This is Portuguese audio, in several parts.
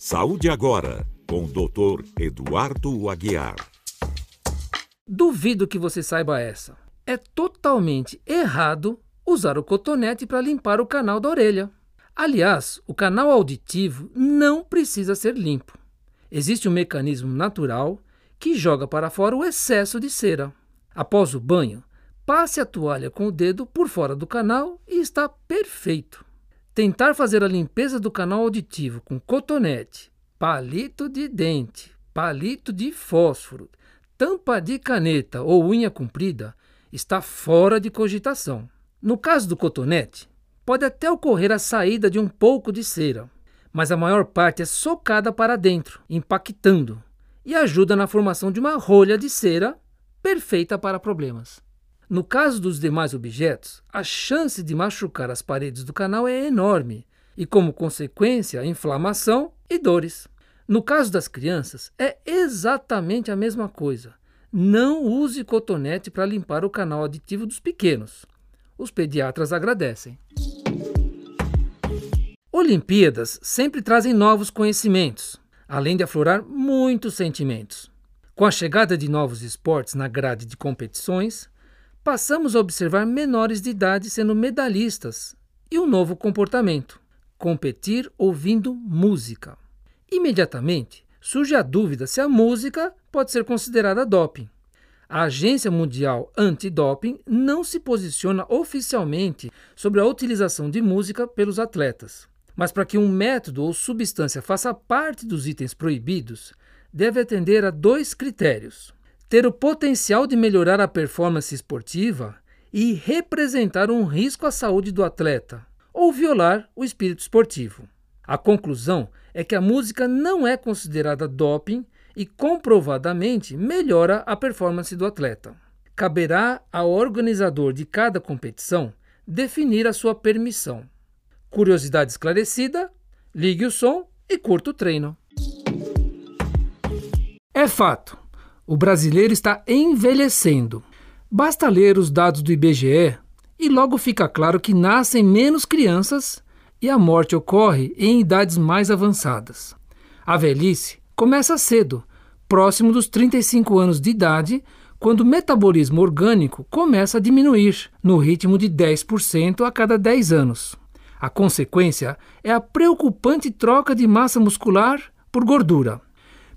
Saúde Agora, com o Dr. Eduardo Aguiar. Duvido que você saiba essa. É totalmente errado usar o cotonete para limpar o canal da orelha. Aliás, o canal auditivo não precisa ser limpo. Existe um mecanismo natural que joga para fora o excesso de cera. Após o banho, passe a toalha com o dedo por fora do canal e está perfeito. Tentar fazer a limpeza do canal auditivo com cotonete, palito de dente, palito de fósforo, tampa de caneta ou unha comprida está fora de cogitação. No caso do cotonete, pode até ocorrer a saída de um pouco de cera, mas a maior parte é socada para dentro, impactando, e ajuda na formação de uma rolha de cera perfeita para problemas. No caso dos demais objetos, a chance de machucar as paredes do canal é enorme e, como consequência, inflamação e dores. No caso das crianças, é exatamente a mesma coisa. Não use cotonete para limpar o canal auditivo dos pequenos. Os pediatras agradecem. Olimpíadas sempre trazem novos conhecimentos, além de aflorar muitos sentimentos. Com a chegada de novos esportes na grade de competições, passamos a observar menores de idade sendo medalhistas e um novo comportamento: competir ouvindo música. Imediatamente surge a dúvida se a música pode ser considerada doping. A Agência Mundial Antidoping não se posiciona oficialmente sobre a utilização de música pelos atletas. Mas para que um método ou substância faça parte dos itens proibidos, deve atender a dois critérios: ter o potencial de melhorar a performance esportiva e representar um risco à saúde do atleta, ou violar o espírito esportivo. A conclusão é que a música não é considerada doping e comprovadamente melhora a performance do atleta. Caberá ao organizador de cada competição definir a sua permissão. Curiosidade esclarecida, ligue o som e curta o treino. É fato, o brasileiro está envelhecendo. Basta ler os dados do IBGE e logo fica claro que nascem menos crianças e a morte ocorre em idades mais avançadas. A velhice começa cedo, próximo dos 35 anos de idade, quando o metabolismo orgânico começa a diminuir, no ritmo de 10% a cada 10 anos. A consequência é a preocupante troca de massa muscular por gordura.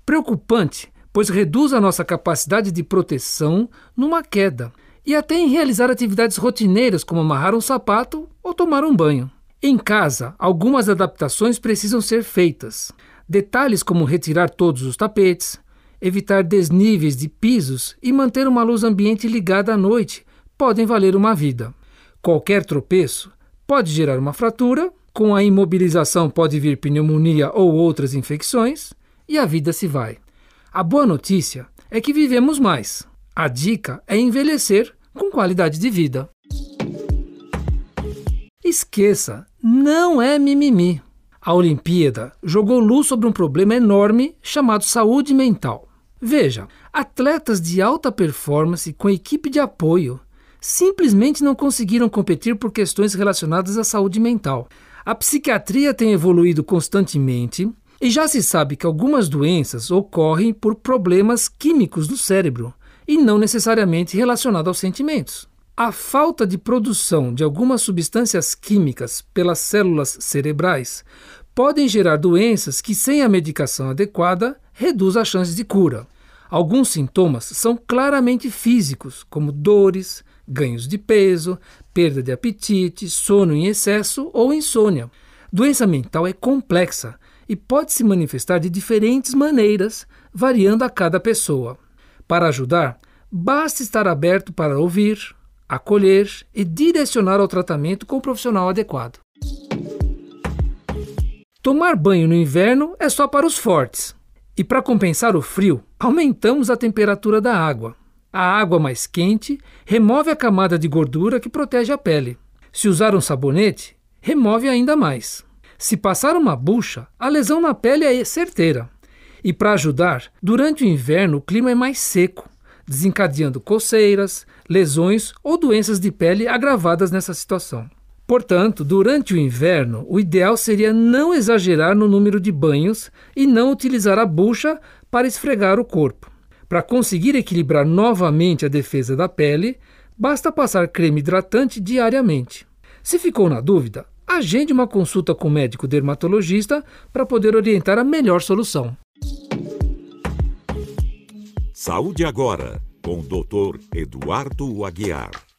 Preocupante pois reduz a nossa capacidade de proteção numa queda e até em realizar atividades rotineiras como amarrar um sapato ou tomar um banho. Em casa, algumas adaptações precisam ser feitas. Detalhes como retirar todos os tapetes, evitar desníveis de pisos e manter uma luz ambiente ligada à noite podem valer uma vida. Qualquer tropeço pode gerar uma fratura, com a imobilização pode vir pneumonia ou outras infecções, e a vida se vai. A boa notícia é que vivemos mais. A dica é envelhecer com qualidade de vida. Esqueça, não é mimimi. A Olimpíada jogou luz sobre um problema enorme chamado saúde mental. Veja, atletas de alta performance com equipe de apoio simplesmente não conseguiram competir por questões relacionadas à saúde mental. A psiquiatria tem evoluído constantemente e já se sabe que algumas doenças ocorrem por problemas químicos no cérebro e não necessariamente relacionados aos sentimentos. A falta de produção de algumas substâncias químicas pelas células cerebrais podem gerar doenças que, sem a medicação adequada, reduz as chances de cura. Alguns sintomas são claramente físicos, como dores, ganhos de peso, perda de apetite, sono em excesso ou insônia. Doença mental é complexa e pode se manifestar de diferentes maneiras, variando a cada pessoa. Para ajudar, basta estar aberto para ouvir, acolher e direcionar ao tratamento com o profissional adequado. Tomar banho no inverno é só para os fortes. E para compensar o frio, aumentamos a temperatura da água. A água mais quente remove a camada de gordura que protege a pele. Se usar um sabonete, remove ainda mais. Se passar uma bucha, a lesão na pele é certeira. E para ajudar, durante o inverno o clima é mais seco, desencadeando coceiras, lesões ou doenças de pele agravadas nessa situação. Portanto, durante o inverno, o ideal seria não exagerar no número de banhos e não utilizar a bucha para esfregar o corpo. Para conseguir equilibrar novamente a defesa da pele, basta passar creme hidratante diariamente. Se ficou na dúvida, agende uma consulta com o médico dermatologista para poder orientar a melhor solução. Saúde agora, com o Dr. Eduardo Aguiar.